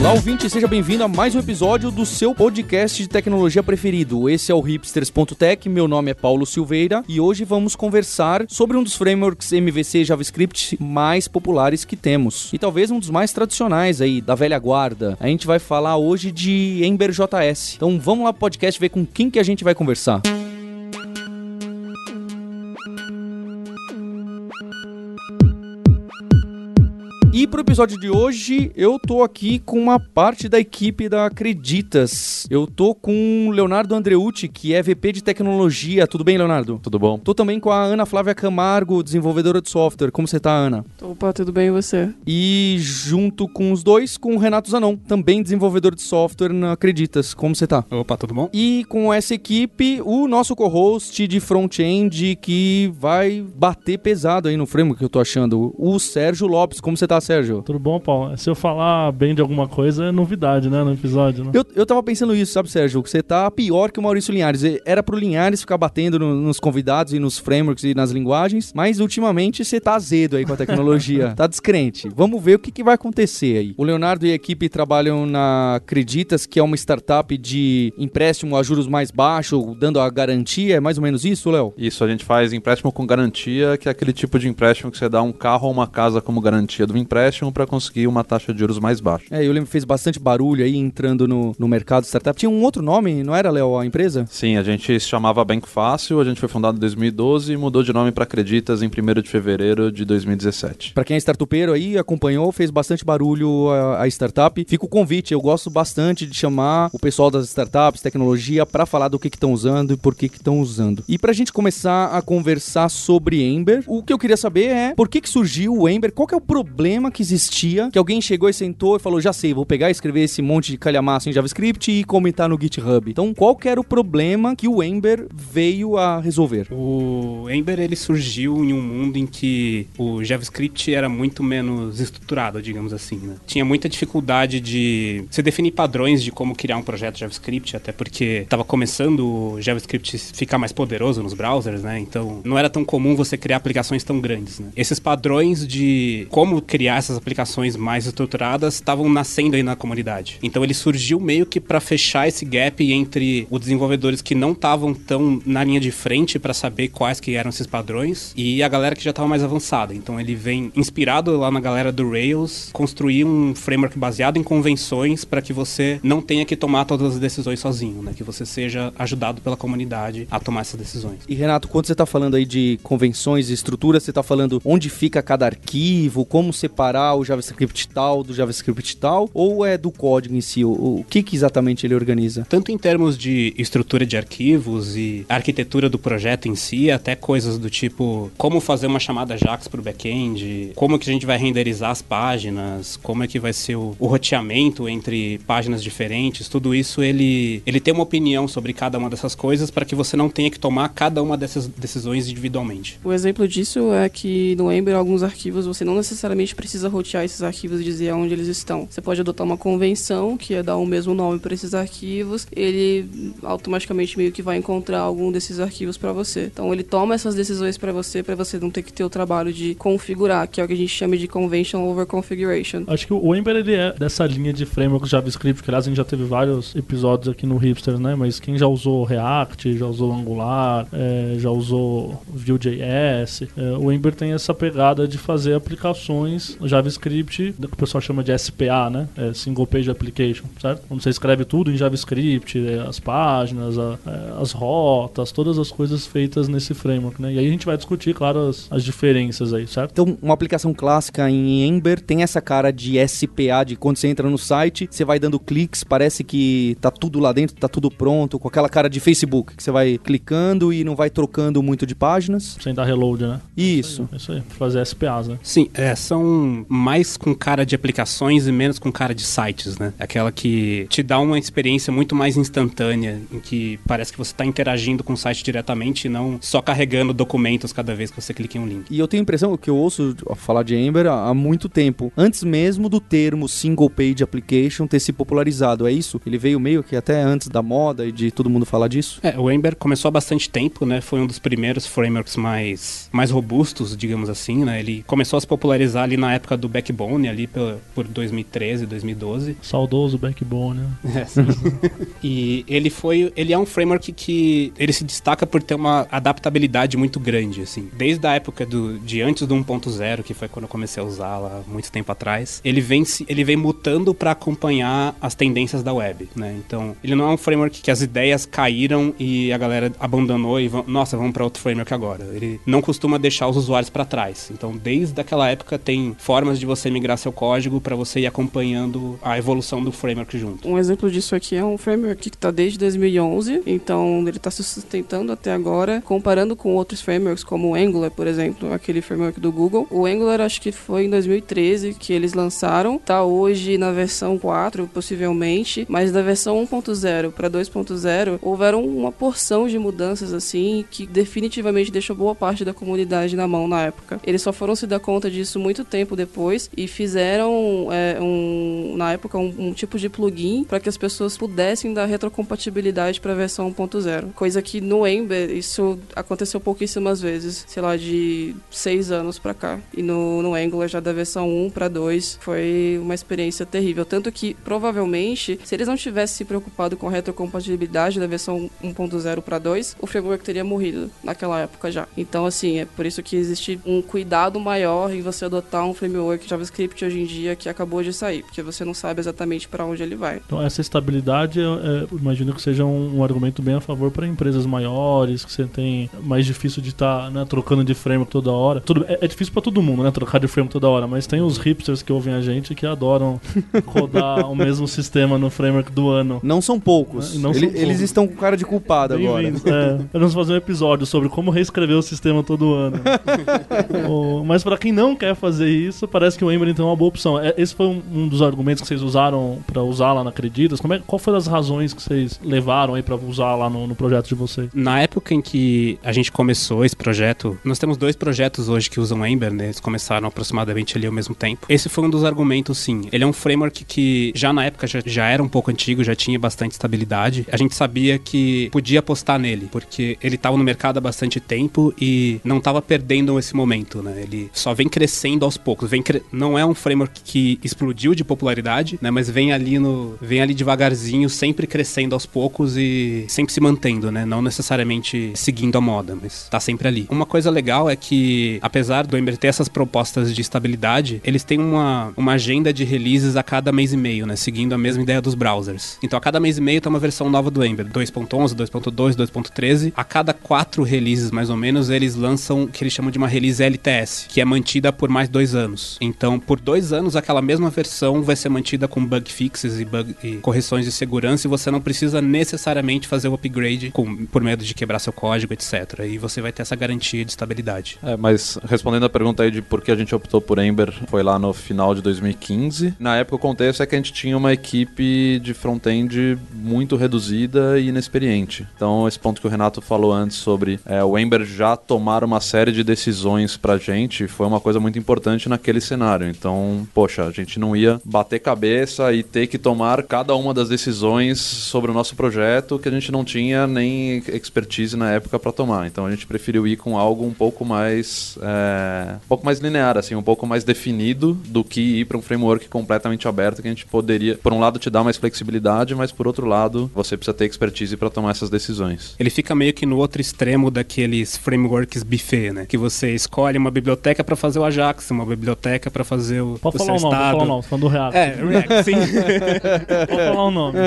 Olá, ouvinte, seja bem-vindo a mais um episódio do seu podcast de tecnologia preferido. Esse é o hipsters.tech, meu nome é Paulo Silveira e hoje vamos conversar sobre um dos frameworks MVC JavaScript mais populares que temos e talvez um dos mais tradicionais aí, da velha guarda. A gente vai falar hoje de Ember JS. Então vamos lá pro podcast ver com quem que a gente vai conversar. E pro episódio de hoje, eu tô aqui com uma parte da equipe da Acreditas. Eu tô com o Leonardo Andreucci, que é VP de tecnologia. Tudo bem, Leonardo? Tudo bom? Tô também com a Ana Flávia Camargo, desenvolvedora de software. Como você tá, Ana? Opa, tudo bem e você? E junto com os dois, com o Renato Zanon, também desenvolvedor de software na Acreditas. Como você tá? Opa, tudo bom? E com essa equipe, o nosso co-host de front-end que vai bater pesado aí no framework que eu tô achando, o Sérgio Lopes. Como você tá, Sérgio? Tudo bom, Paulo? Se eu falar bem de alguma coisa, é novidade, né, no episódio, né? Eu, eu tava pensando isso, sabe, Sérgio? Que você tá pior que o Maurício Linhares. Era pro Linhares ficar batendo no- nos convidados e nos frameworks e nas linguagens, mas ultimamente você tá azedo aí com a tecnologia. tá descrente. Vamos ver o que, que vai acontecer aí. O Leonardo e a equipe trabalham na Acreditas, que é uma startup de empréstimo a juros mais baixos, dando a garantia. É mais ou menos isso, Léo? Isso, a gente faz empréstimo com garantia, que é aquele tipo de empréstimo que você dá um carro ou uma casa como garantia do empréstimo para conseguir uma taxa de juros mais baixa. É, eu lembro que fez bastante barulho aí entrando no, no mercado startup. Tinha um outro nome, não era, Léo, a empresa? Sim, a gente se chamava Banco Fácil, a gente foi fundado em 2012 e mudou de nome para Acreditas em 1 de fevereiro de 2017. Pra quem é startupeiro aí, acompanhou, fez bastante barulho a, a startup. Fica o convite, eu gosto bastante de chamar o pessoal das startups, tecnologia, pra falar do que estão usando e por que estão usando. E pra gente começar a conversar sobre Ember, o que eu queria saber é por que, que surgiu o Ember, qual que é o problema que existia, que alguém chegou e sentou e falou, já sei, vou pegar e escrever esse monte de calhamaço em JavaScript e comentar no GitHub. Então, qual era o problema que o Ember veio a resolver? O Ember ele surgiu em um mundo em que o JavaScript era muito menos estruturado, digamos assim. né? Tinha muita dificuldade de se definir padrões de como criar um projeto JavaScript, até porque estava começando o JavaScript ficar mais poderoso nos browsers, né? Então não era tão comum você criar aplicações tão grandes. Né? Esses padrões de como criar essas aplicações mais estruturadas estavam nascendo aí na comunidade. Então ele surgiu meio que para fechar esse gap entre os desenvolvedores que não estavam tão na linha de frente para saber quais que eram esses padrões e a galera que já estava mais avançada. Então ele vem inspirado lá na galera do Rails construir um framework baseado em convenções para que você não tenha que tomar todas as decisões sozinho, né? Que você seja ajudado pela comunidade a tomar essas decisões. E Renato, quando você está falando aí de convenções e estruturas, você está falando onde fica cada arquivo, como separar o JavaScript tal do JavaScript tal, ou é do código em si? O, o que, que exatamente ele organiza? Tanto em termos de estrutura de arquivos e arquitetura do projeto em si, até coisas do tipo como fazer uma chamada JAX para o back-end, como que a gente vai renderizar as páginas, como é que vai ser o, o roteamento entre páginas diferentes, tudo isso ele, ele tem uma opinião sobre cada uma dessas coisas para que você não tenha que tomar cada uma dessas decisões individualmente. O exemplo disso é que no Ember, alguns arquivos, você não necessariamente precisa rotear esses arquivos e dizer onde eles estão. Você pode adotar uma convenção, que é dar o mesmo nome para esses arquivos, ele automaticamente meio que vai encontrar algum desses arquivos para você. Então ele toma essas decisões para você, para você não ter que ter o trabalho de configurar, que é o que a gente chama de convention over configuration. Acho que o Ember ele é dessa linha de framework JavaScript, que aliás a gente já teve vários episódios aqui no Hipster, né? Mas quem já usou React, já usou Angular, é, já usou Vue.js, é, o Ember tem essa pegada de fazer aplicações JavaScript, que o pessoal chama de SPA, né? É, Single Page Application, certo? Quando você escreve tudo em JavaScript, é, as páginas, a- é, as rotas, todas as coisas feitas nesse framework, né? E aí a gente vai discutir, claro, as, as diferenças aí, certo? Então, uma aplicação clássica em Ember tem essa cara de SPA, de quando você entra no site, você vai dando cliques, parece que tá tudo lá dentro, tá tudo pronto, com aquela cara de Facebook, que você vai clicando e não vai trocando muito de páginas. Sem dar reload, né? Isso. É isso aí, pra fazer SPAs, né? Sim, é, são mais com cara de aplicações e menos com cara de sites, né? Aquela que te dá uma experiência muito mais instantânea, em que parece que você está interagindo com o site diretamente e não só carregando documentos cada vez que você clica em um link. E eu tenho a impressão que eu ouço falar de Ember há há muito tempo, antes mesmo do termo single page application ter se popularizado, é isso? Ele veio meio que até antes da moda e de todo mundo falar disso? É, o Ember começou há bastante tempo, né? Foi um dos primeiros frameworks mais, mais robustos, digamos assim, né? Ele começou a se popularizar ali na época do Backbone, ali por, por 2013, 2012. Saudoso Backbone. né? É, sim. e ele foi, ele é um framework que ele se destaca por ter uma adaptabilidade muito grande, assim. Desde a época do, de antes do 1.0, que foi quando eu comecei a usar lá muito tempo atrás, ele vem, se- ele vem mutando para acompanhar as tendências da web, né? Então, ele não é um framework que as ideias caíram e a galera abandonou e vão, nossa, vamos para outro framework agora. Ele não costuma deixar os usuários para trás. Então, desde aquela época tem formas de você migrar seu código para você ir acompanhando a evolução do framework junto. Um exemplo disso aqui é um framework que está desde 2011, então ele está se sustentando até agora, comparando com outros frameworks como o Angular, por exemplo, aquele framework do Google. O Angular acho que foi em 2013 que eles lançaram, tá hoje na versão 4, possivelmente, mas da versão 1.0 para 2.0 houveram uma porção de mudanças assim que definitivamente deixou boa parte da comunidade na mão na época. Eles só foram se dar conta disso muito tempo depois e fizeram é, um, na época um, um tipo de plugin para que as pessoas pudessem dar retrocompatibilidade para a versão 1.0. Coisa que no Ember isso aconteceu pouquíssimas vezes, sei lá, de seis anos para cá. E no, no Angular já da versão 1 para 2 foi uma experiência terrível. Tanto que provavelmente, se eles não tivessem se preocupado com a retrocompatibilidade da versão 1.0 para 2, o framework teria morrido naquela época já. Então, assim, é por isso que existe um cuidado maior em você adotar um framework JavaScript hoje em dia que acabou de sair, porque você não sabe exatamente para onde ele vai. Então essa estabilidade, é, é, imagino que seja um, um argumento bem a favor para empresas maiores, que você tem mais difícil de estar né, trocando de framework toda hora. Tudo, é, é difícil para todo mundo, né, trocar de framework toda hora, mas tem os hipsters que ouvem a gente que adoram rodar o mesmo sistema no framework do ano. Não são poucos. Não são Ele- poucos. Eles estão com cara de culpado agora. É, vamos fazer um episódio sobre como reescrever o sistema todo ano. O- mas para quem não quer fazer isso, parece que o Ember então é uma boa opção. É, Esse foi um, dos argumentos que vocês usaram para usar lá na Acreditas. Como é, qual foram as razões que vocês levaram aí para usar lá no, no projeto de vocês? Na época em que a gente começou esse projeto, nós temos dois projetos hoje que usam Ember, né? Eles começaram aproximadamente ali ao mesmo tempo. Esse foi um dos argumentos, sim. Ele é um framework que já na época já, já era um pouco antigo, já tinha bastante estabilidade. A gente sabia que podia apostar nele, porque ele estava no mercado há bastante tempo e não estava perdendo esse momento, né? Ele só vem crescendo aos poucos. Vem cre... Não é um framework que explodiu de popularidade, né? Mas vem ali no, vem ali devagarzinho, sempre crescendo aos poucos e sempre se mantendo, né? Não necessariamente seguindo a moda, mas tá sempre ali. Uma coisa legal é que, apesar do Ember ter essas propostas de estabilidade, eles têm uma, uma agenda de releases a cada mês e meio, né? Seguindo a mesma ideia dos browsers. Então, a cada mês e meio tem uma versão nova do Ember. 2.11, 2.2, 2.13. A cada quatro releases, mais ou menos, eles lançam o que eles chamam de uma release LTS, que é mantida por mais dois anos. Então, por dois anos, aquela mesma versão vai ser mantida com bug fixes e, bug, e correções de segurança e você não precisa necessariamente fazer o upgrade com, por medo de quebrar seu código, etc. E você vai ter essa garantia de estabilidade. É, mas respondendo a pergunta aí de por que a gente optou por Ember, foi lá no final de 2015. Na época o contexto é que a gente tinha uma equipe de front-end muito reduzida e inexperiente. Então esse ponto que o Renato falou antes sobre é, o Ember já tomar uma série de decisões pra gente foi uma coisa muito importante naquele cenário. Então, poxa, a gente não ia bater cabeça e ter que tomar cada uma das decisões sobre o nosso projeto que a gente não tinha nem expertise na época para tomar. Então a gente preferiu ir com algo um pouco mais é, um pouco mais linear, assim, um pouco mais definido do que ir para um framework completamente aberto que a gente poderia, por um lado, te dar mais flexibilidade, mas por outro lado, você precisa ter expertise para tomar essas decisões. Ele fica meio que no outro extremo daqueles frameworks buffet, né? Que você escolhe uma biblioteca para fazer o Ajax, uma biblioteca para fazer o, Pode o falar o seu nome, pode falar o nome, falando do React. É, React, sim. Pode falar o nome.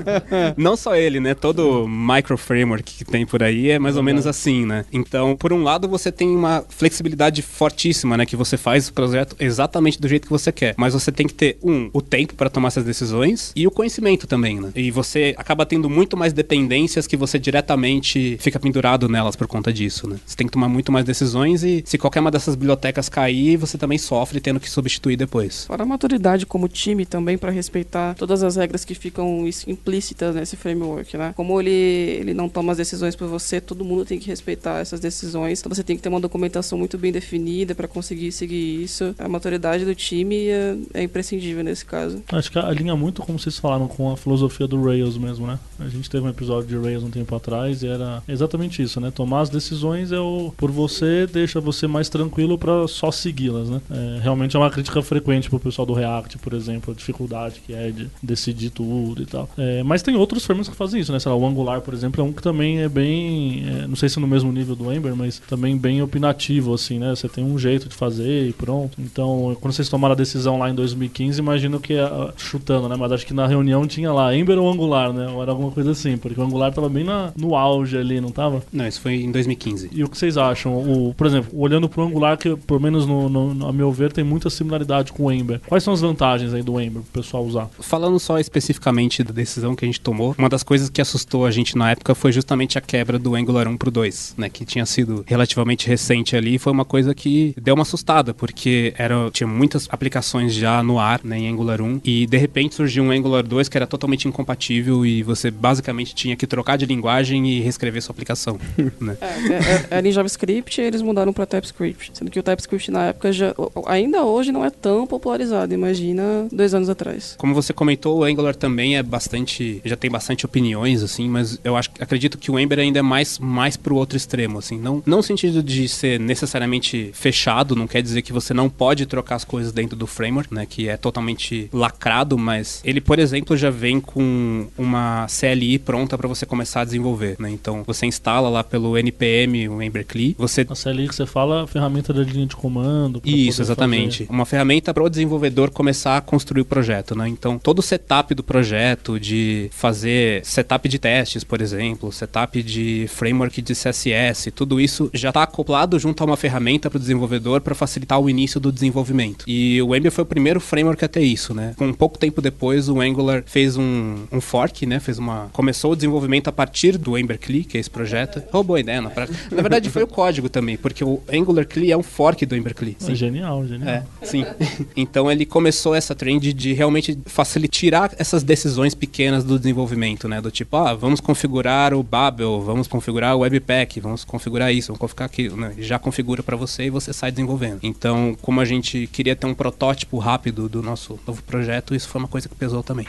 Não só ele, né? Todo micro framework que tem por aí é mais ou menos assim, né? Então, por um lado, você tem uma flexibilidade fortíssima, né? Que você faz o projeto exatamente do jeito que você quer. Mas você tem que ter, um, o tempo para tomar essas decisões e o conhecimento também, né? E você acaba tendo muito mais dependências que você diretamente fica pendurado nelas por conta disso, né? Você tem que tomar muito mais decisões e se qualquer uma dessas bibliotecas cair, você também sofre tendo que substituir depois. Fora a maturidade como time também para respeitar todas as regras que ficam implícitas nesse framework, né? Como ele, ele não toma as decisões por você, todo mundo tem que respeitar essas decisões. Então você tem que ter uma documentação muito bem definida para conseguir seguir isso. A maturidade do time é, é, imprescindível nesse caso. Acho que alinha muito, como vocês falaram, com a filosofia do Rails mesmo, né? A gente teve um episódio de Rails um tempo atrás e era exatamente isso, né? Tomar as decisões é o por você deixa você mais tranquilo para só segui-las, né? É, realmente é uma crítica frequente pro pessoal do React, por exemplo, a dificuldade que é de decidir tudo e tal. É, mas tem outros frameworks que fazem isso, né? Sei lá, o Angular, por exemplo, é um que também é bem, é, não sei se no mesmo nível do Ember, mas também bem opinativo, assim, né? Você tem um jeito de fazer e pronto. Então, quando vocês tomaram a decisão lá em 2015, imagino que, uh, chutando, né? Mas acho que na reunião tinha lá Ember ou Angular, né? Ou era alguma coisa assim, porque o Angular tava bem na, no auge ali, não tava? Não, isso foi em 2015. E o que vocês acham? O, por exemplo, olhando pro Angular, que pelo menos no, no, a meu ver tem muita similaridade com o Ember. Quais são as vantagens aí do Ember pro pessoal usar? Falando só especificamente da decisão que a gente tomou, uma das coisas que assustou a gente na época foi justamente a quebra do Angular 1 pro 2, né? Que tinha sido relativamente recente ali. Foi uma coisa que deu uma assustada, porque era, tinha muitas aplicações já no ar, né, em Angular 1, e de repente surgiu um Angular 2 que era totalmente incompatível e você basicamente tinha que trocar de linguagem e reescrever sua aplicação. né? É, é, é, era em JavaScript e eles mudaram para TypeScript, sendo que o TypeScript na época já, ainda hoje não é tão popularizado, imagina dois anos atrás. Como você comentou, o Angular também é bastante, já tem bastante opiniões, assim, mas eu acho, acredito que o Ember ainda é mais, mais pro outro extremo, assim, não, não no sentido de ser necessariamente fechado, não quer dizer que você não pode trocar as coisas dentro do framework, né, que é totalmente lacrado, mas ele, por exemplo, já vem com uma CLI pronta para você começar a desenvolver, né, então você instala lá pelo NPM o Ember CLI, você... A CLI que você fala, a ferramenta da linha de comando. Isso, exatamente. Fazer. Uma ferramenta para o desenvolvedor começar a construir o projeto, né, então todo o setup do projeto, de fazer setup de testes, por exemplo, setup de framework de CSS, tudo isso já está acoplado junto a uma ferramenta para o desenvolvedor para facilitar o início do desenvolvimento. E o Ember foi o primeiro framework a ter isso, né? Um pouco tempo depois, o Angular fez um, um fork, né? Fez uma começou o desenvolvimento a partir do Ember CLI, que é esse projeto. Roubou a ideia, na prática. Na verdade, foi o código também, porque o Angular CLI é um fork do Ember CLI. É genial, genial. É, sim. então ele começou essa trend de realmente facilitar tirar essas decisões pequenas do desenvolvimento, né? Do tipo, ah, vamos configurar o Babel, vamos configurar o Webpack, vamos configurar isso, vamos configurar aquilo, né? Já configura para você e você sai desenvolvendo. Então, como a gente queria ter um protótipo rápido do nosso novo projeto, isso foi uma coisa que pesou também.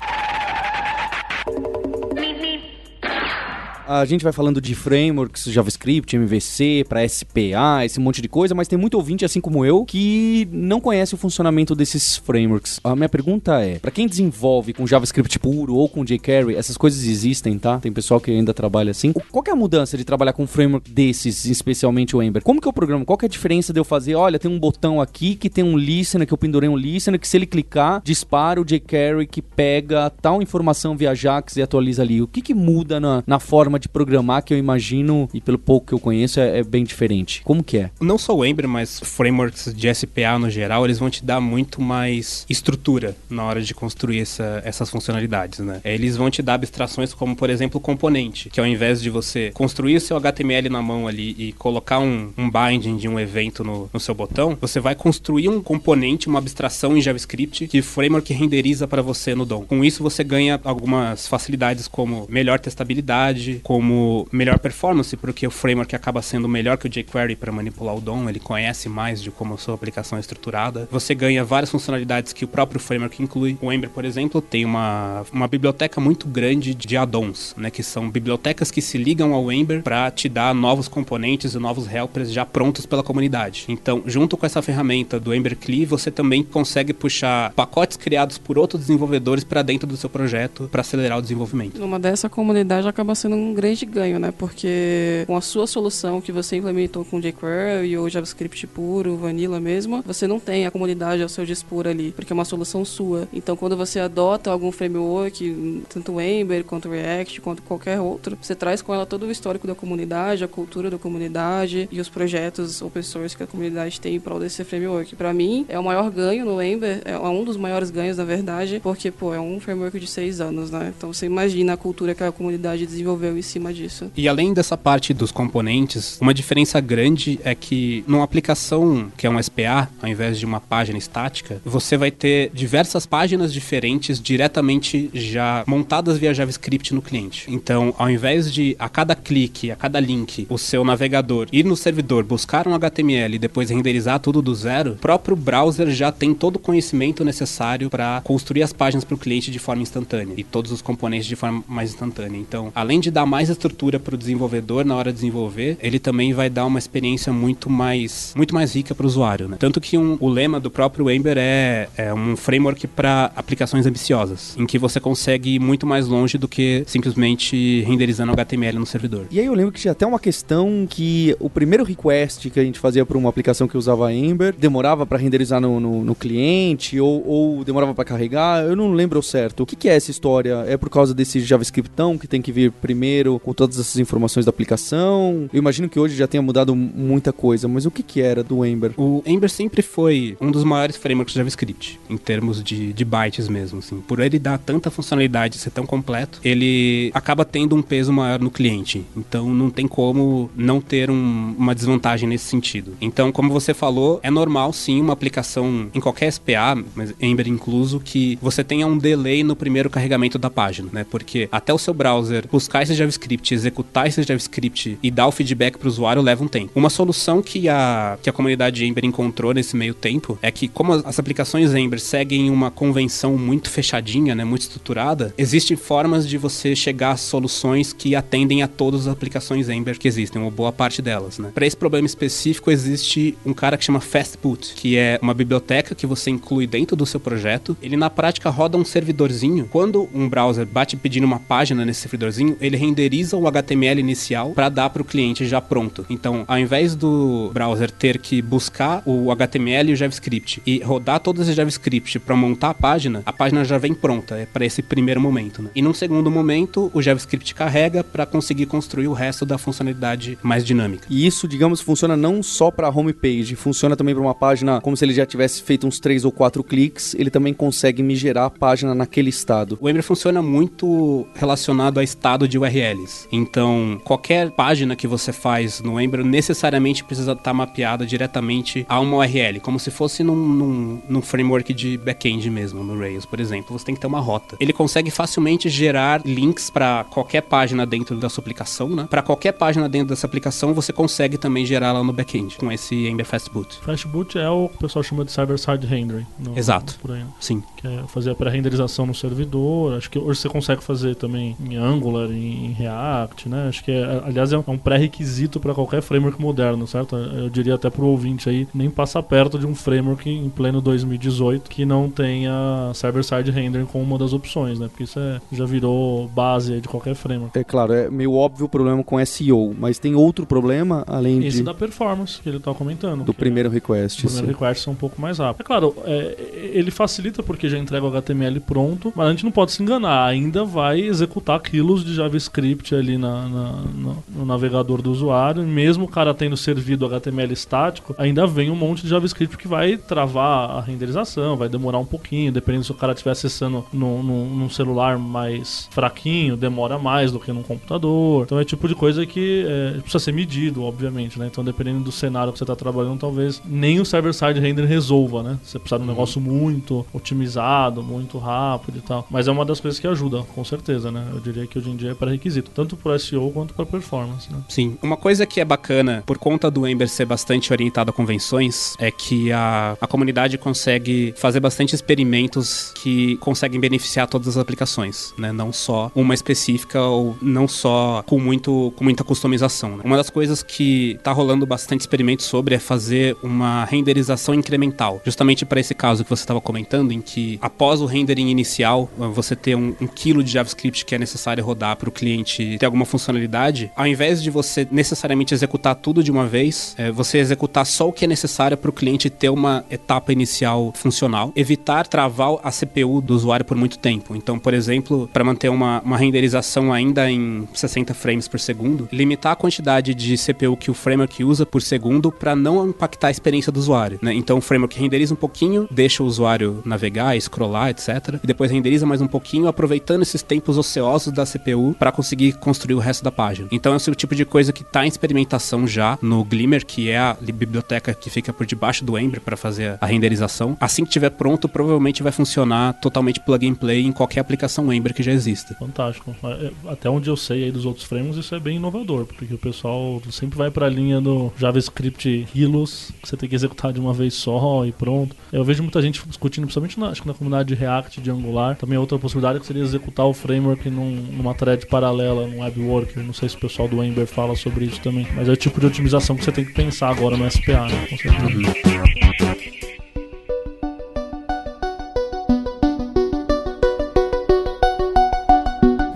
A gente vai falando de frameworks, JavaScript, MVC, para SPA, esse monte de coisa, mas tem muito ouvinte, assim como eu, que não conhece o funcionamento desses frameworks. A minha pergunta é, para quem desenvolve com JavaScript puro ou com jQuery, essas coisas existem, tá? Tem pessoal que ainda trabalha assim. Qual é a mudança de trabalhar com um framework desses, especialmente o Ember? Como que eu programo? Qual é a diferença de eu fazer, olha, tem um botão aqui que tem um listener, que eu pendurei um listener, que se ele clicar, dispara o jQuery que pega tal informação via JAX e atualiza ali. O que que muda na, na forma forma de programar que eu imagino, e pelo pouco que eu conheço, é, é, bem diferente. Como que é? Não só o Ember, mas frameworks de SPA no geral, eles vão te dar muito mais estrutura na hora de construir essa, essas funcionalidades, né? Eles vão te dar abstrações como, por exemplo, componente, que ao invés de você construir seu HTML na mão ali e colocar um, um binding de um evento no, no seu botão, você vai construir um componente, uma abstração em JavaScript que o framework renderiza para você no DOM. Com isso, você ganha algumas facilidades como melhor testabilidade, como melhor performance, porque o framework acaba sendo melhor que o jQuery para manipular o DOM, ele conhece mais de como a sua aplicação é estruturada. Você ganha várias funcionalidades que o próprio framework inclui. O Ember, por exemplo, tem uma, uma biblioteca muito grande de add-ons, né, que são bibliotecas que se ligam ao Ember para te dar novos componentes e novos helpers já prontos pela comunidade. Então, junto com essa ferramenta do Ember CLI, você também consegue puxar pacotes criados por outros desenvolvedores para dentro do seu projeto para acelerar o desenvolvimento. Uma dessa comunidade acaba sendo um grande ganho, né? Porque com a sua solução que você implementou com jQuery ou JavaScript puro, vanilla mesmo, você não tem a comunidade ao seu dispor ali, porque é uma solução sua. Então, quando você adota algum framework, tanto Ember quanto React, quanto qualquer outro, você traz com ela todo o histórico da comunidade, a cultura da comunidade e os projetos open source que a comunidade tem em prol desse framework. Para mim, é o maior ganho no Ember, é um dos maiores ganhos, na verdade, porque, pô, é um framework de seis anos, né? Então, você imagina a cultura que a comunidade desenvolveu cima disso. E além dessa parte dos componentes, uma diferença grande é que numa aplicação que é um SPA, ao invés de uma página estática, você vai ter diversas páginas diferentes diretamente já montadas via JavaScript no cliente. Então, ao invés de a cada clique, a cada link, o seu navegador ir no servidor, buscar um HTML e depois renderizar tudo do zero, o próprio browser já tem todo o conhecimento necessário para construir as páginas para o cliente de forma instantânea e todos os componentes de forma mais instantânea. Então, além de dar mais estrutura para o desenvolvedor na hora de desenvolver, ele também vai dar uma experiência muito mais, muito mais rica para o usuário. Né? Tanto que um, o lema do próprio Ember é, é um framework para aplicações ambiciosas, em que você consegue ir muito mais longe do que simplesmente renderizando HTML no servidor. E aí eu lembro que tinha até uma questão que o primeiro request que a gente fazia para uma aplicação que usava Ember demorava para renderizar no, no, no, cliente ou, ou demorava para carregar. Eu não lembro certo. O que, que, é essa história? É por causa desse JavaScriptão que tem que vir primeiro com todas essas informações da aplicação? Eu imagino que hoje já tenha mudado muita coisa, mas o que, que era do Ember? O Ember sempre foi um dos maiores frameworks de JavaScript, em termos de, de bytes mesmo. Assim. Por ele dar tanta funcionalidade, ser tão completo, ele acaba tendo um peso maior no cliente. Então não tem como não ter um, uma desvantagem nesse sentido. Então, como você falou, é normal sim uma aplicação em qualquer SPA, mas Ember incluso, que você tenha um delay no primeiro carregamento da página, né? Porque até o seu browser buscar esse JavaScript, executar esse JavaScript e dar o feedback para o usuário leva um tempo. Uma solução que a, que a comunidade Ember encontrou nesse meio tempo é que, como as aplicações Ember seguem uma convenção muito fechadinha, né, muito estruturada, existem formas de você chegar a soluções que atendem a todas as aplicações Ember que existem, uma boa parte delas. Né? Para esse problema específico, existe um cara que chama Fastboot, que é uma biblioteca que você inclui dentro do seu projeto. Ele, na prática, roda um servidorzinho. Quando um browser bate pedindo uma página nesse servidorzinho, ele renderiza o HTML inicial para dar para o cliente já pronto. Então, ao invés do browser ter que buscar o HTML e o JavaScript e rodar todo esse JavaScript para montar a página, a página já vem pronta, é para esse primeiro momento. Né? E num segundo momento, o JavaScript carrega para conseguir construir o resto da funcionalidade mais dinâmica. E isso, digamos, funciona não só para homepage, funciona também para uma página como se ele já tivesse feito uns três ou quatro cliques, ele também consegue me gerar a página naquele estado. O Ember funciona muito relacionado a estado de URLs. Então, qualquer página que você faz no Ember necessariamente precisa estar mapeada diretamente a uma URL, como se fosse num, num, num framework de back-end mesmo, no Rails, por exemplo. Você tem que ter uma rota. Ele consegue facilmente gerar links para qualquer página dentro da sua aplicação, né? Para qualquer página dentro dessa aplicação, você consegue também gerar lá no back-end com esse Ember Fastboot. Fastboot é o que o pessoal chama de server-side rendering. No, Exato. Por aí, né? Sim. Que é fazer a pré-renderização no servidor. Acho que hoje você consegue fazer também em Angular, em, em React, né? Acho que, é, aliás, é um pré-requisito para qualquer framework moderno, certo? Eu diria até pro ouvinte aí, nem passa perto de um framework em pleno 2018 que não tenha server-side rendering como uma das opções, né? Porque isso é, já virou base de qualquer framework. É claro, é meio óbvio o problema com SEO, mas tem outro problema além Esse de... da performance que ele tá comentando. Do primeiro é, request. O primeiro request é um pouco mais rápido. É claro, é, ele facilita porque já entrega o HTML pronto, mas a gente não pode se enganar, ainda vai executar quilos de JavaScript ali na, na no, no, navegador do usuário, mesmo o cara tendo servido HTML estático, ainda vem um monte de JavaScript que vai travar a renderização, vai demorar um pouquinho, dependendo se o cara estiver acessando no, no, num celular mais fraquinho, demora mais do que num computador. Então é tipo de coisa que é, precisa ser medido, obviamente, né? Então dependendo do cenário que você está trabalhando, talvez nem o server-side render resolva, né? Você precisa de um negócio muito otimizado, muito rápido e tal. Mas é uma das coisas que ajuda, com certeza, né? Eu diria que hoje em dia é tanto para SEO quanto para performance, né? Sim. Uma coisa que é bacana, por conta do Ember ser bastante orientado a convenções, é que a, a comunidade consegue fazer bastante experimentos que conseguem beneficiar todas as aplicações, né? Não só uma específica ou não só com, muito, com muita customização. Né? Uma das coisas que tá rolando bastante experimento sobre é fazer uma renderização incremental, justamente para esse caso que você estava comentando, em que após o rendering inicial, você ter um, um quilo de JavaScript que é necessário rodar para o cliente ter alguma funcionalidade, ao invés de você necessariamente executar tudo de uma vez, é, você executar só o que é necessário para o cliente ter uma etapa inicial funcional, evitar travar a CPU do usuário por muito tempo. Então, por exemplo, para manter uma, uma renderização ainda em 60 frames por segundo, limitar a quantidade de CPU que o framework usa por segundo para não impactar a experiência do usuário. Né? Então, o framework renderiza um pouquinho, deixa o usuário navegar, scrollar, etc. E depois renderiza mais um pouquinho, aproveitando esses tempos ociosos da CPU para conseguir conseguir construir o resto da página. Então esse é o tipo de coisa que está em experimentação já no Glimmer, que é a biblioteca que fica por debaixo do Ember para fazer a renderização. Assim que estiver pronto, provavelmente vai funcionar totalmente plug and play em qualquer aplicação Ember que já exista. Fantástico. É, até onde eu sei aí dos outros frames, isso é bem inovador, porque o pessoal sempre vai para a linha do JavaScript Hilos, que você tem que executar de uma vez só e pronto. Eu vejo muita gente discutindo, principalmente na, acho que na comunidade de React, de Angular. Também outra possibilidade que seria executar o framework num, numa thread paralela, num web worker. Não sei se o pessoal do Ember fala sobre isso também. Mas é o tipo de otimização que você tem que pensar agora no SPA, né? Com certeza. Uhum.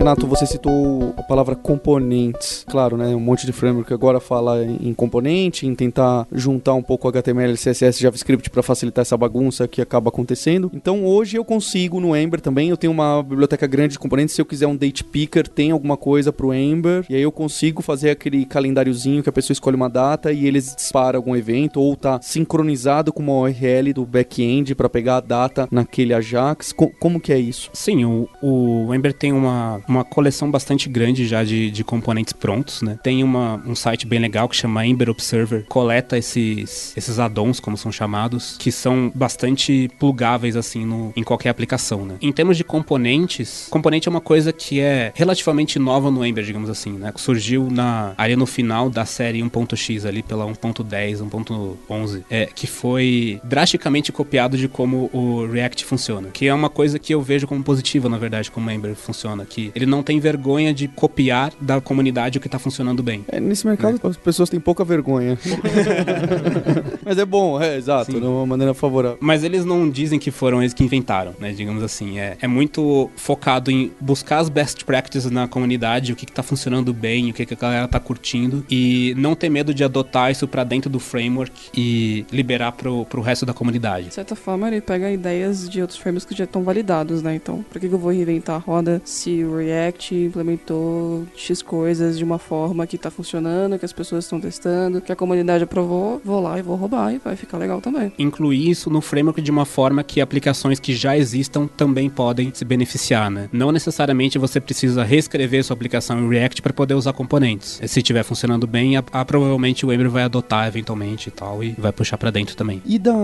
Renato, você citou a palavra componentes. Claro, né? Um monte de framework agora fala em componente, em tentar juntar um pouco HTML, CSS, JavaScript para facilitar essa bagunça que acaba acontecendo. Então hoje eu consigo no Ember também, eu tenho uma biblioteca grande de componentes. Se eu quiser um date picker, tem alguma coisa pro Ember, e aí eu consigo fazer aquele calendáriozinho que a pessoa escolhe uma data e eles disparam algum evento ou tá sincronizado com uma URL do back-end para pegar a data naquele Ajax. Co como que é isso? Sim, o, o Ember tem uma, uma uma coleção bastante grande já de, de componentes prontos, né? Tem uma, um site bem legal que chama Ember Observer, coleta esses, esses addons, como são chamados, que são bastante plugáveis, assim, no, em qualquer aplicação, né? Em termos de componentes, componente é uma coisa que é relativamente nova no Ember, digamos assim, né? Surgiu na área no final da série 1.x ali, pela 1.10, 1.11, é, que foi drasticamente copiado de como o React funciona, que é uma coisa que eu vejo como positiva, na verdade, como o Ember funciona, que ele não tem vergonha de copiar da comunidade o que está funcionando bem. É, nesse mercado é. as pessoas têm pouca vergonha. Mas é bom, é exato, Sim. de uma maneira favorável. Mas eles não dizem que foram eles que inventaram, né? Digamos assim. É, é muito focado em buscar as best practices na comunidade, o que, está funcionando bem, o que, que a galera está curtindo, e não ter medo de adotar isso para dentro do framework e liberar pro, pro resto da comunidade. De certa forma, ele pega ideias de outros frameworks que já estão validados, né? Então, por que, que eu vou reinventar a roda se o React React implementou X coisas de uma forma que tá funcionando, que as pessoas estão testando, que a comunidade aprovou, vou lá e vou roubar e vai ficar legal também. Incluir isso no framework de uma forma que aplicações que já existam também podem se beneficiar, né? Não necessariamente você precisa reescrever sua aplicação em React para poder usar componentes. Se estiver funcionando bem, a, a, provavelmente o Ember vai adotar eventualmente e tal e vai puxar para dentro também. E da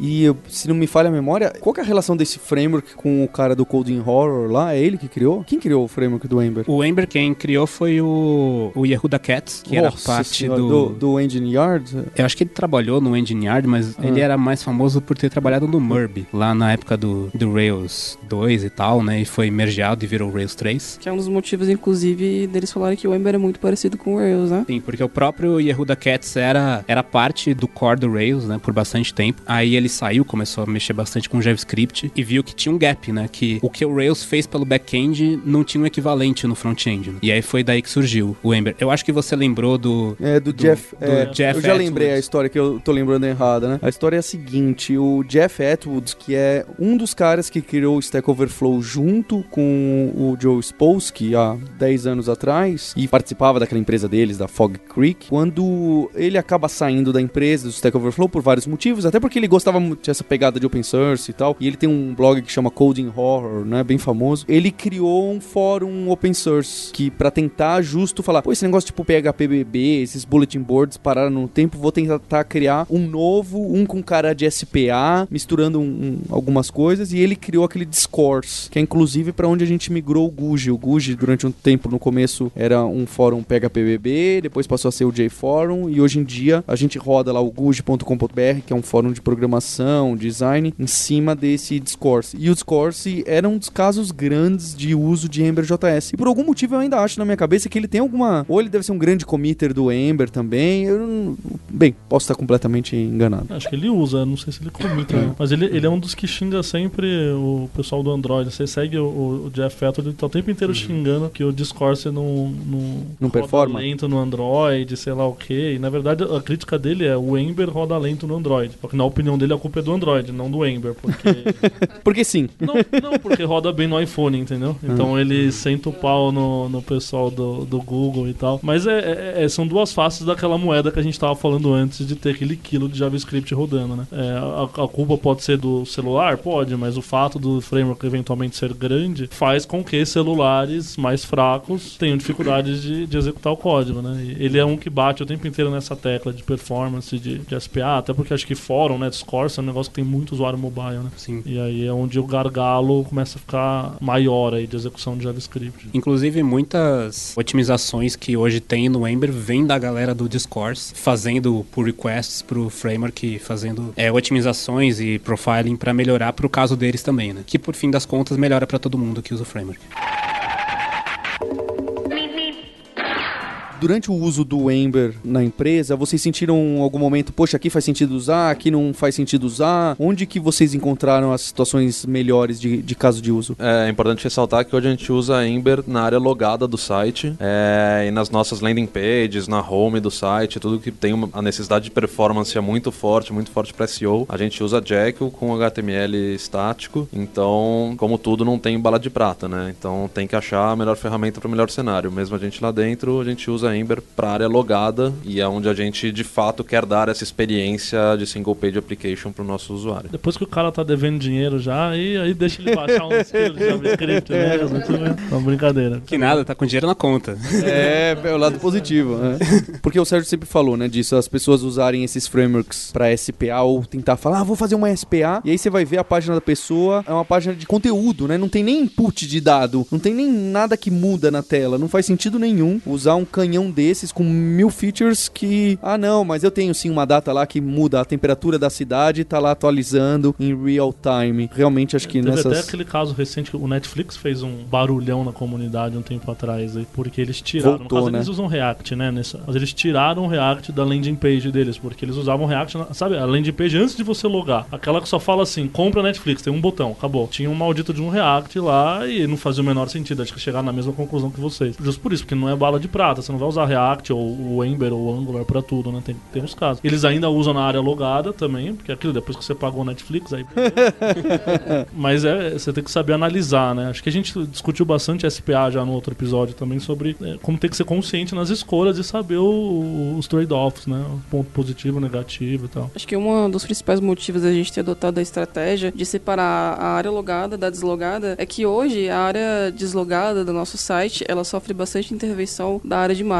e se não me falha a memória, qual é a relação desse framework com o cara do Coding Horror lá? É ele que criou? Quem criou o framework do Ember? O Ember quem criou foi o, o Yehuda Katz, que Nossa era parte senhora, do... do... do Engine Yard. Eu acho que ele trabalhou no Engine Yard, mas ah. ele era mais famoso por ter trabalhado no Murby, lá na época do, do Rails 2 e tal, né? E foi mergeado e virou Rails 3. Que é um dos motivos, inclusive, deles falarem que o Ember é muito parecido com o Rails, né? Sim, porque o próprio Yehuda Katz era, era parte do core do Rails, né? Por bastante tempo. Aí ele saiu, começou a mexer bastante com JavaScript e viu que tinha um gap, né? Que o que o Rails fez pelo back-end não tinha um equivalente no front-end. Né? E aí foi daí que surgiu o Ember. Eu acho que você lembrou do. É, do, do Jeff. Do é, Jeff eu já Atwoods. lembrei a história que eu tô lembrando errada, né? A história é a seguinte: o Jeff Atwoods, que é um dos caras que criou o Stack Overflow junto com o Joe Spolsky há 10 anos atrás e participava daquela empresa deles, da Fog Creek, quando ele acaba saindo da empresa do Stack Overflow por vários motivos, até porque ele gostava muito dessa pegada de open source e tal, e ele tem um blog que chama Coding Horror, né, bem famoso. Ele criou um fórum open source que para tentar justo falar, pô, esse negócio tipo PHPBB, esses bulletin boards pararam no tempo, vou tentar criar um novo, um com cara de SPA, misturando um, um, algumas coisas, e ele criou aquele Discourse, que é inclusive para onde a gente migrou o Guji. O Guji, durante um tempo, no começo, era um fórum PHPBB, depois passou a ser o JForum, e hoje em dia a gente roda lá o guji.com.br, que é um fórum de programação, design, em cima desse Discourse. E o Discourse era um dos casos grandes de uso de Ember.js. E por algum motivo eu ainda acho na minha cabeça que ele tem alguma. Ou ele deve ser um grande committer do Ember também. Eu não... Bem, posso estar completamente enganado. Acho que ele usa, não sei se ele commita. É. Mas ele, ele é um dos que xinga sempre o pessoal do Android. Você segue o, o Jeff Fetter, ele tá o tempo inteiro uhum. xingando que o Discourse não. Não, não performa? lento no Android, sei lá o que. E na verdade a crítica dele é o Ember roda lento no Android. Porque na opinião dele a culpa é do Android, não do Ember. Porque. porque sim. Não, não, porque roda bem no iPhone, entendeu? Então ele e senta o pau no, no pessoal do, do Google e tal. Mas é, é- é- são duas faces daquela moeda que a gente tava falando antes de ter aquele quilo de JavaScript rodando, né? É, a, a culpa pode ser do celular? Pode, mas o fato do framework eventualmente ser grande faz com que celulares mais fracos tenham dificuldades de, de executar o código, né? E ele é um que bate o tempo inteiro nessa tecla de performance, de, de SPA, até porque acho que fórum, né, Discourse é um negócio que tem muito usuário mobile, né? Sim. E aí é onde o gargalo começa a ficar maior aí de execução de JavaScript. Inclusive, muitas otimizações que hoje tem no Ember vêm da galera do Discourse, fazendo pull requests pro framework, fazendo é, otimizações e profiling para melhorar pro caso deles também, né? Que por fim das contas melhora para todo mundo que usa o framework. Durante o uso do Ember na empresa, vocês sentiram em algum momento, poxa, aqui faz sentido usar, aqui não faz sentido usar? Onde que vocês encontraram as situações melhores de, de caso de uso? É importante ressaltar que hoje a gente usa Ember na área logada do site é, e nas nossas landing pages, na home do site, tudo que tem uma, a necessidade de performance é muito forte, muito forte para SEO. A gente usa Jekyll com HTML estático, então, como tudo, não tem bala de prata, né? Então tem que achar a melhor ferramenta para o melhor cenário. Mesmo a gente lá dentro, a gente usa Ember para área logada e é onde a gente de fato quer dar essa experiência de single page application para o nosso usuário. Depois que o cara tá devendo dinheiro já, aí, aí deixa ele baixar um skill de JavaScript, né? É uma brincadeira. Que nada, tá com dinheiro na conta. É, é o lado positivo, né? Porque o Sérgio sempre falou, né, disso, as pessoas usarem esses frameworks pra SPA ou tentar falar, ah, vou fazer uma SPA, e aí você vai ver a página da pessoa, é uma página de conteúdo, né? Não tem nem input de dado, não tem nem nada que muda na tela, não faz sentido nenhum usar um canhão desses com mil features que, ah, não, mas eu tenho sim uma data lá que muda a temperatura da cidade e tá lá atualizando em real time. Realmente acho que Teve até nessas... aquele caso recente que o Netflix fez um barulhão na comunidade um tempo atrás aí, porque eles tiraram. Voltou, no caso, né? eles usam React, né? Nessa, mas eles tiraram o React da landing page deles, porque eles usavam React, sabe, a landing page antes de você logar. Aquela que só fala assim, compra Netflix, tem um botão, acabou. Tinha um maldito de um React lá e não fazia o menor sentido. Acho que chegaram na mesma conclusão que vocês. Justo por isso, porque não é bala de prata. Você não vai usar React ou o Ember ou o Angular pra tudo, né? Tem, tem uns casos. Eles ainda usam na área logada também, porque aquilo depois que você pagou o Netflix, aí mas é, você tem que saber analisar, né? Acho que a gente discutiu bastante SPA já no outro episódio também sobre é, como tem que ser consciente nas escolhas e saber o- os trade-offs, né? O ponto positivo, negativo e tal. Acho que um dos principais motivos da gente ter adotado a estratégia de separar a área logada da deslogada é que hoje a área deslogada do nosso site ela sofre bastante intervenção da área de marketing.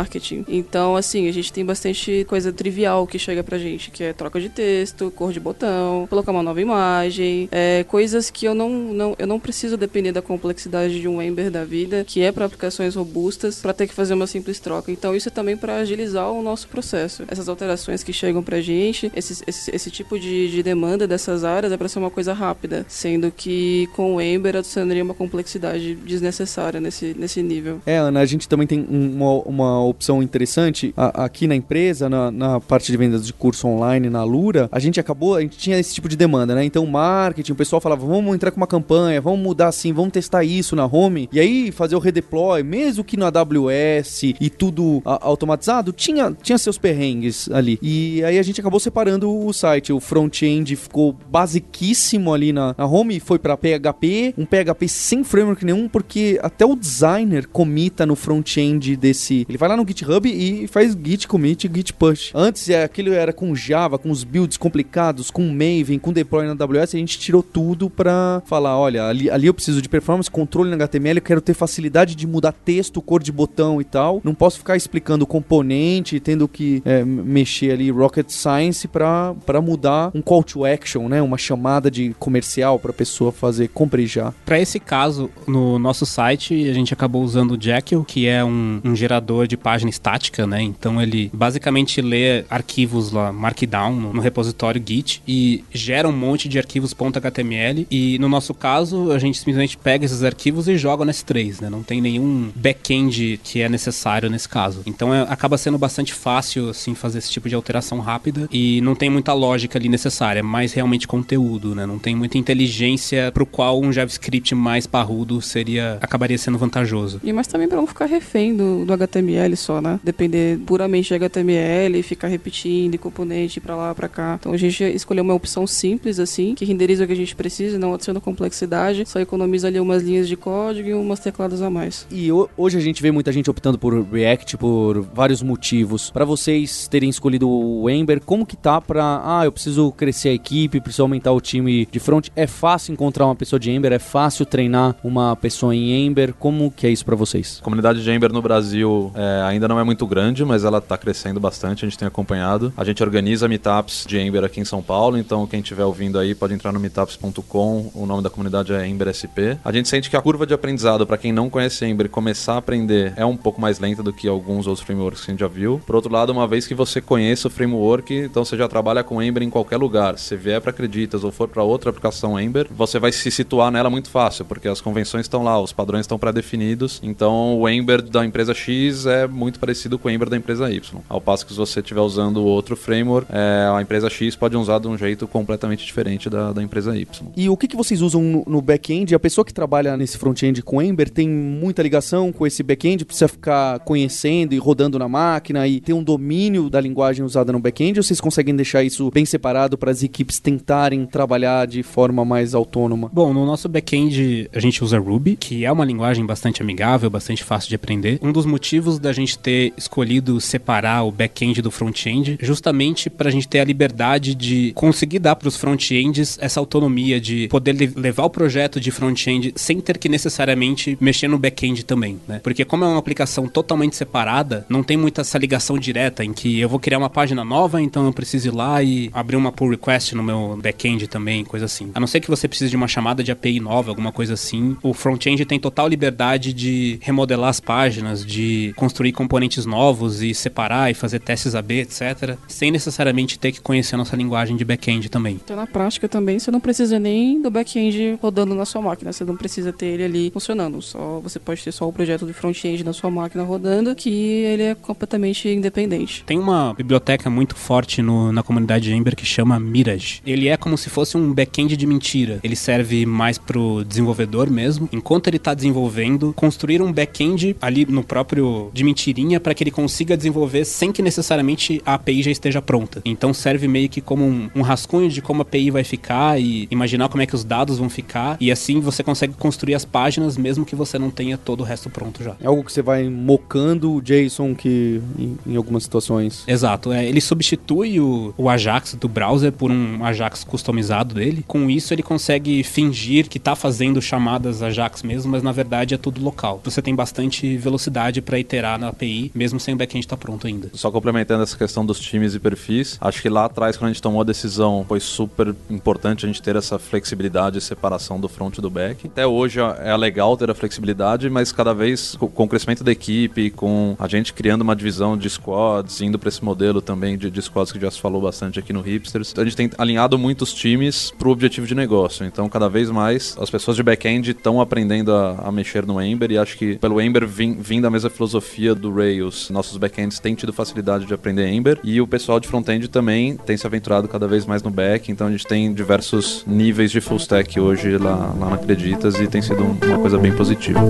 Então, assim, a gente tem bastante coisa trivial que chega pra gente, que é troca de texto, cor de botão, colocar uma nova imagem, é, coisas que eu não, não, eu não preciso depender da complexidade de um Ember da vida, que é para aplicações robustas, para ter que fazer uma simples troca. Então, isso é também para agilizar o nosso processo. Essas alterações que chegam pra gente, esse, esse, esse tipo de, de demanda dessas áreas é para ser uma coisa rápida, sendo que com o Ember adicionaria uma complexidade desnecessária nesse, nesse nível. É, Ana, a gente também tem um- uma, uma opção interessante A- aqui na empresa, na, na parte de vendas de curso online, na Lura, a gente acabou, a gente tinha esse tipo de demanda, né? Então, marketing, o pessoal falava, vamos entrar com uma campanha, vamos mudar assim, vamos testar isso na home, e aí fazer o redeploy, mesmo que no AWS e tudo a- automatizado, tinha, tinha seus perrengues ali. E aí a gente acabou separando o site, o front-end ficou basiquíssimo ali na, na home, foi pra PHP, um PHP sem framework nenhum, porque até o designer comita no front-end desse. Ele vai lá no GitHub e faz git commit git push. Antes é, aquilo era com Java, com os builds complicados, com Maven, com deploy na AWS, a gente tirou tudo pra falar, olha, ali, ali eu preciso de performance, controle no HTML, eu quero ter facilidade de mudar texto, cor de botão e tal. Não posso ficar explicando componente, tendo que é, mexer ali rocket science pra, pra mudar um call to action, né? Uma chamada de comercial pra pessoa fazer compre já. Para esse caso, no nosso site, a gente acabou usando o Jekyll, que é um, um gerador de página estática, né? Então ele basicamente lê arquivos lá, Markdown, no, repositório Git, e gera um monte de arquivos .html. E no nosso caso, a gente simplesmente pega esses arquivos e joga no S3, né? Não tem nenhum back-end que é necessário nesse caso. Então é- acaba sendo bastante fácil, assim, fazer esse tipo de alteração rápida. E não tem muita lógica ali necessária, é mais realmente conteúdo, né? Não tem muita inteligência pro qual um JavaScript mais parrudo seria acabaria sendo vantajoso. E mas também para não ficar refém do, do HTML HTML só, né? Depender puramente de HTML, ficar repetindo componente para lá, para cá. Então a gente escolheu uma opção simples assim, que renderiza o que a gente precisa, não adiciona complexidade, só economiza ali umas linhas de código e umas tecladas a mais. E hoje a gente vê muita gente optando por React por vários motivos. Para vocês terem escolhido o Ember, como que tá para, ah, eu preciso crescer a equipe, preciso aumentar o time de front? É fácil encontrar uma pessoa de Ember? É fácil treinar uma pessoa em Ember? Como que é isso para vocês? A comunidade de Ember no Brasil é, ainda não é muito grande, mas ela tá crescendo bastante, a gente tem acompanhado. A gente organiza meetups de Ember aqui em São Paulo, então quem estiver ouvindo aí pode entrar no meetups.com, o nome da comunidade é Ember SP. A gente sente que a curva de aprendizado para quem não conhece Ember começar a aprender é um pouco mais lenta do que alguns outros frameworks que a gente já viu. Por outro lado, uma vez que você conheça o framework, então você já trabalha com Ember em qualquer lugar. Se vier para Acreditas ou for para outra aplicação Ember, você vai se situar nela muito fácil, porque as convenções estão lá, os padrões estão pré-definidos. Então, o Ember da empresa X é muito parecido com o Ember da empresa Y. Ao passo que se você estiver usando outro framework, é, a empresa X pode usar de um jeito completamente diferente da, da empresa Y. E o que, que vocês usam no, no back-end? A pessoa que trabalha nesse front-end com Ember tem muita ligação com esse back-end, precisa ficar conhecendo e rodando na máquina e ter um domínio da linguagem usada no back-end, ou vocês conseguem deixar isso bem separado para as equipes tentarem trabalhar de forma mais autônoma? Bom, no nosso back-end a gente usa Ruby, que é uma linguagem bastante amigável, bastante fácil de aprender. Um dos motivos da gente ter escolhido separar o back-end do front-end, justamente para a gente ter a liberdade de conseguir dar para os front-ends essa autonomia de poder levar o projeto de front-end sem ter que necessariamente mexer no back-end também, né? Porque como é uma aplicação totalmente separada, não tem muita essa ligação direta em que eu vou criar uma página nova, então eu preciso ir lá e abrir uma pull request no meu back-end também, coisa assim. A não ser que você precise de uma chamada de API nova, alguma coisa assim, o front-end tem total liberdade de remodelar as páginas, de construir componentes novos e separar e fazer testes AB, etc, sem necessariamente ter que conhecer a nossa linguagem de back-end também. Então, na prática também, você não precisa nem do back-end rodando na sua máquina, você não precisa ter ele ali funcionando, só você pode ter só o projeto de front-end na sua máquina rodando, que ele é completamente independente. Tem uma biblioteca muito forte no, na comunidade Ember que chama Mirage. Ele é como se fosse um back-end de mentira. Ele serve mais pro desenvolvedor mesmo. Enquanto ele está desenvolvendo, construir um back-end ali no próprio de mentirinha para que ele consiga desenvolver sem que necessariamente a API já esteja pronta. Então serve meio que como um, um rascunho de como a API vai ficar e imaginar como é que os dados vão ficar. E assim você consegue construir as páginas mesmo que você não tenha todo o resto pronto já. É algo que você vai mocando o JSON que em, em algumas situações. Exato. É, ele substitui o, o Ajax do browser por um Ajax customizado dele. Com isso ele consegue fingir que está fazendo chamadas Ajax mesmo, mas na verdade é tudo local. Você tem bastante velocidade para iterar na API, mesmo sem o backend estar tá pronto ainda. Só complementando essa questão dos times e perfis, acho que lá atrás, quando a gente tomou a decisão, foi super importante a gente ter essa flexibilidade e separação do front e do back. Até hoje é legal ter a flexibilidade, mas cada vez com o crescimento da equipe, com a gente criando uma divisão de squads, indo para esse modelo também de, de squads que já se falou bastante aqui no Hipsters, a gente tem alinhado muitos times para o objetivo de negócio. Então, cada vez mais as pessoas de back-end estão aprendendo a, a, mexer no Ember e acho que pelo Ember vim, vim da mesma filosofia do Rails, nossos back-ends têm tido facilidade de aprender Ember e o pessoal de front-end também tem se aventurado cada vez mais no back. Então, a gente tem diversos níveis de full stack hoje lá, lá na Acreditas e tem sido uma coisa bem positiva.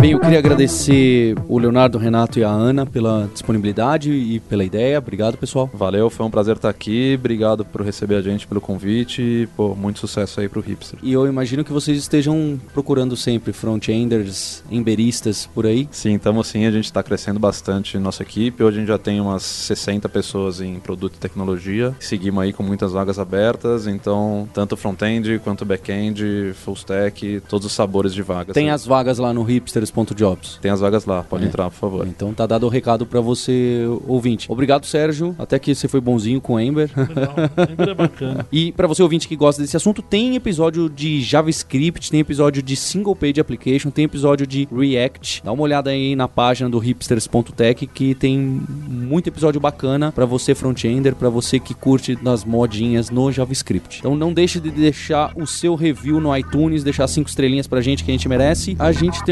Bem, eu queria agradecer o Leonardo, o Renato e a Ana pela disponibilidade e pela ideia. Obrigado, pessoal. Valeu, foi um prazer estar aqui. Obrigado por receber a gente, pelo convite e, pô, muito sucesso aí pro Hipster. E eu imagino que vocês estejam procurando sempre front-enders, emberistas por aí. Sim, estamos sim. A gente está crescendo bastante nossa equipe. Hoje a gente já tem umas 60 pessoas em produto e tecnologia. Seguimos aí com muitas vagas abertas. Então, tanto front-end quanto back-end, full stack, todos os sabores de vagas. Tem as vagas lá no hipsters.jobs. Tem as vagas lá, pode é. entrar, por favor. Então tá dado o recado para você, ouvinte. Obrigado, Sérgio. Até que você foi bonzinho com o Ember. Legal, Ember é bacana. e para você, ouvinte, que gosta desse assunto, tem episódio de JavaScript, tem episódio de Single Page Application, tem episódio de React. Dá uma olhada aí na página do hipsters.tech que tem muito episódio bacana para você front-ender, para você que curte das modinhas no JavaScript. Então não deixe de deixar o seu review no iTunes, deixar cinco estrelinhas pra gente que a gente merece. A gente tem